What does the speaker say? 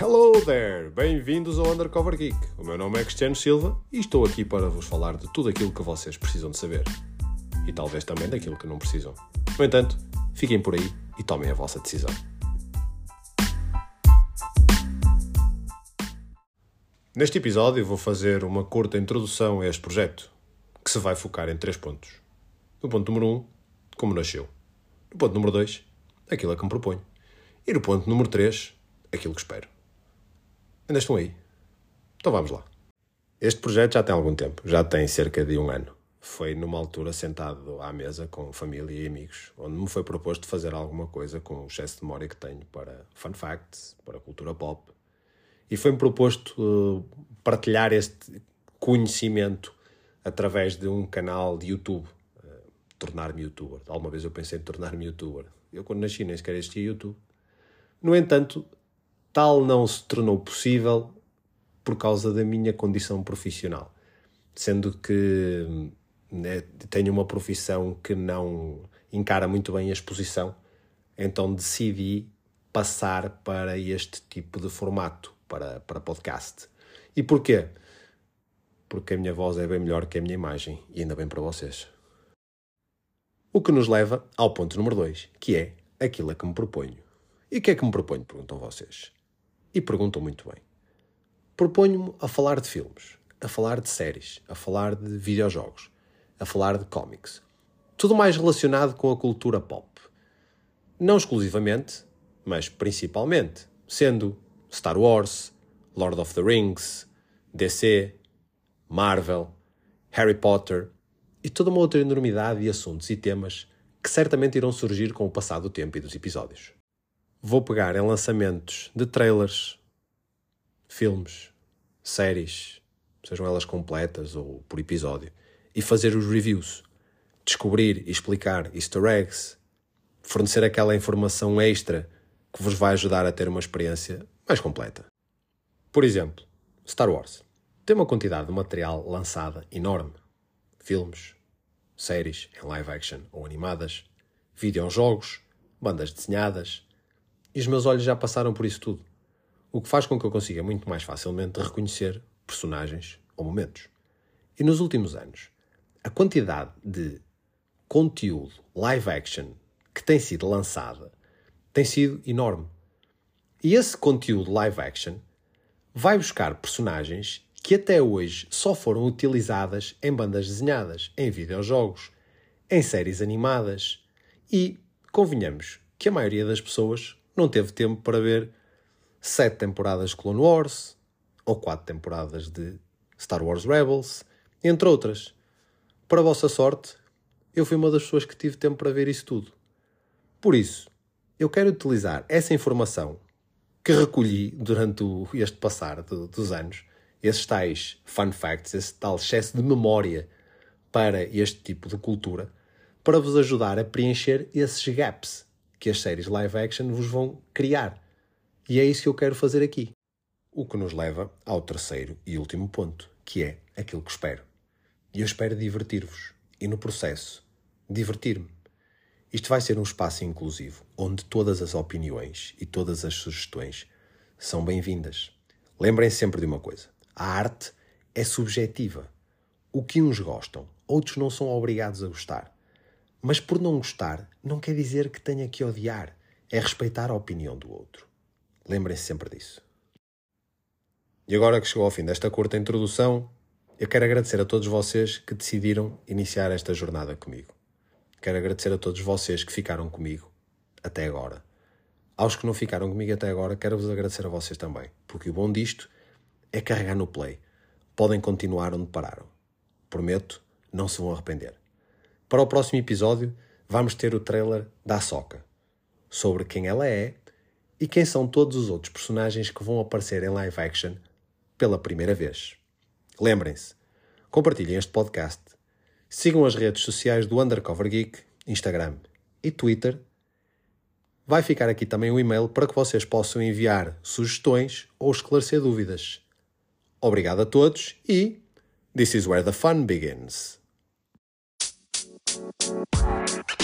Hello there! Bem-vindos ao Undercover Geek. O meu nome é Cristiano Silva e estou aqui para vos falar de tudo aquilo que vocês precisam de saber. E talvez também daquilo que não precisam. No entanto, fiquem por aí e tomem a vossa decisão. Neste episódio vou fazer uma curta introdução a este projeto, que se vai focar em três pontos. No ponto número 1, um, como nasceu. No ponto número 2, aquilo a que me proponho. E no ponto número 3, aquilo que espero. Ainda estão aí? Então vamos lá. Este projeto já tem algum tempo, já tem cerca de um ano. Foi numa altura sentado à mesa com família e amigos, onde me foi proposto fazer alguma coisa com o excesso de memória que tenho para fun facts, para cultura pop. E foi-me proposto uh, partilhar este conhecimento através de um canal de YouTube. Uh, tornar-me youtuber. Alguma vez eu pensei em tornar-me youtuber. Eu, quando nasci, nem sequer existia YouTube. No entanto, tal não se tornou possível por causa da minha condição profissional. Sendo que né, tenho uma profissão que não encara muito bem a exposição, então decidi passar para este tipo de formato, para, para podcast. E porquê? Porque a minha voz é bem melhor que a minha imagem, e ainda bem para vocês. O que nos leva ao ponto número 2, que é aquilo a que me proponho. E o que é que me proponho? Perguntam vocês. E perguntam muito bem. Proponho-me a falar de filmes, a falar de séries, a falar de videojogos, a falar de cómics. Tudo mais relacionado com a cultura pop. Não exclusivamente, mas principalmente, sendo Star Wars, Lord of the Rings, DC, Marvel, Harry Potter e toda uma outra enormidade de assuntos e temas que certamente irão surgir com o passar do tempo e dos episódios. Vou pegar em lançamentos de trailers, filmes, séries, sejam elas completas ou por episódio, e fazer os reviews, descobrir e explicar easter eggs, fornecer aquela informação extra que vos vai ajudar a ter uma experiência mais completa. Por exemplo, Star Wars tem uma quantidade de material lançada enorme. Filmes, séries em live action ou animadas, videojogos, bandas desenhadas. E os meus olhos já passaram por isso tudo, o que faz com que eu consiga muito mais facilmente reconhecer personagens ou momentos. E nos últimos anos, a quantidade de conteúdo live action que tem sido lançada tem sido enorme. E esse conteúdo live action vai buscar personagens que até hoje só foram utilizadas em bandas desenhadas, em videojogos, em séries animadas e, convenhamos, que a maioria das pessoas não teve tempo para ver sete temporadas de Clone Wars ou quatro temporadas de Star Wars Rebels, entre outras. Para a vossa sorte, eu fui uma das pessoas que tive tempo para ver isso tudo. Por isso, eu quero utilizar essa informação que recolhi durante este passar dos anos esses tais fun facts, esse tal excesso de memória para este tipo de cultura, para vos ajudar a preencher esses gaps que as séries live action vos vão criar. E é isso que eu quero fazer aqui. O que nos leva ao terceiro e último ponto, que é aquilo que espero. E eu espero divertir-vos. E no processo, divertir-me. Isto vai ser um espaço inclusivo, onde todas as opiniões e todas as sugestões são bem-vindas. Lembrem-se sempre de uma coisa: a arte é subjetiva. O que uns gostam, outros não são obrigados a gostar. Mas por não gostar, não quer dizer que tenha que odiar. É respeitar a opinião do outro. Lembrem-se sempre disso. E agora que chegou ao fim desta curta introdução, eu quero agradecer a todos vocês que decidiram iniciar esta jornada comigo. Quero agradecer a todos vocês que ficaram comigo até agora. Aos que não ficaram comigo até agora, quero-vos agradecer a vocês também, porque o bom disto é carregar no play. Podem continuar onde pararam. Prometo, não se vão arrepender. Para o próximo episódio, vamos ter o trailer da Ahsoka, sobre quem ela é e quem são todos os outros personagens que vão aparecer em live action pela primeira vez. Lembrem-se, compartilhem este podcast, sigam as redes sociais do Undercover Geek, Instagram e Twitter. Vai ficar aqui também o um e-mail para que vocês possam enviar sugestões ou esclarecer dúvidas. Obrigado a todos e this is where the fun begins. Bye.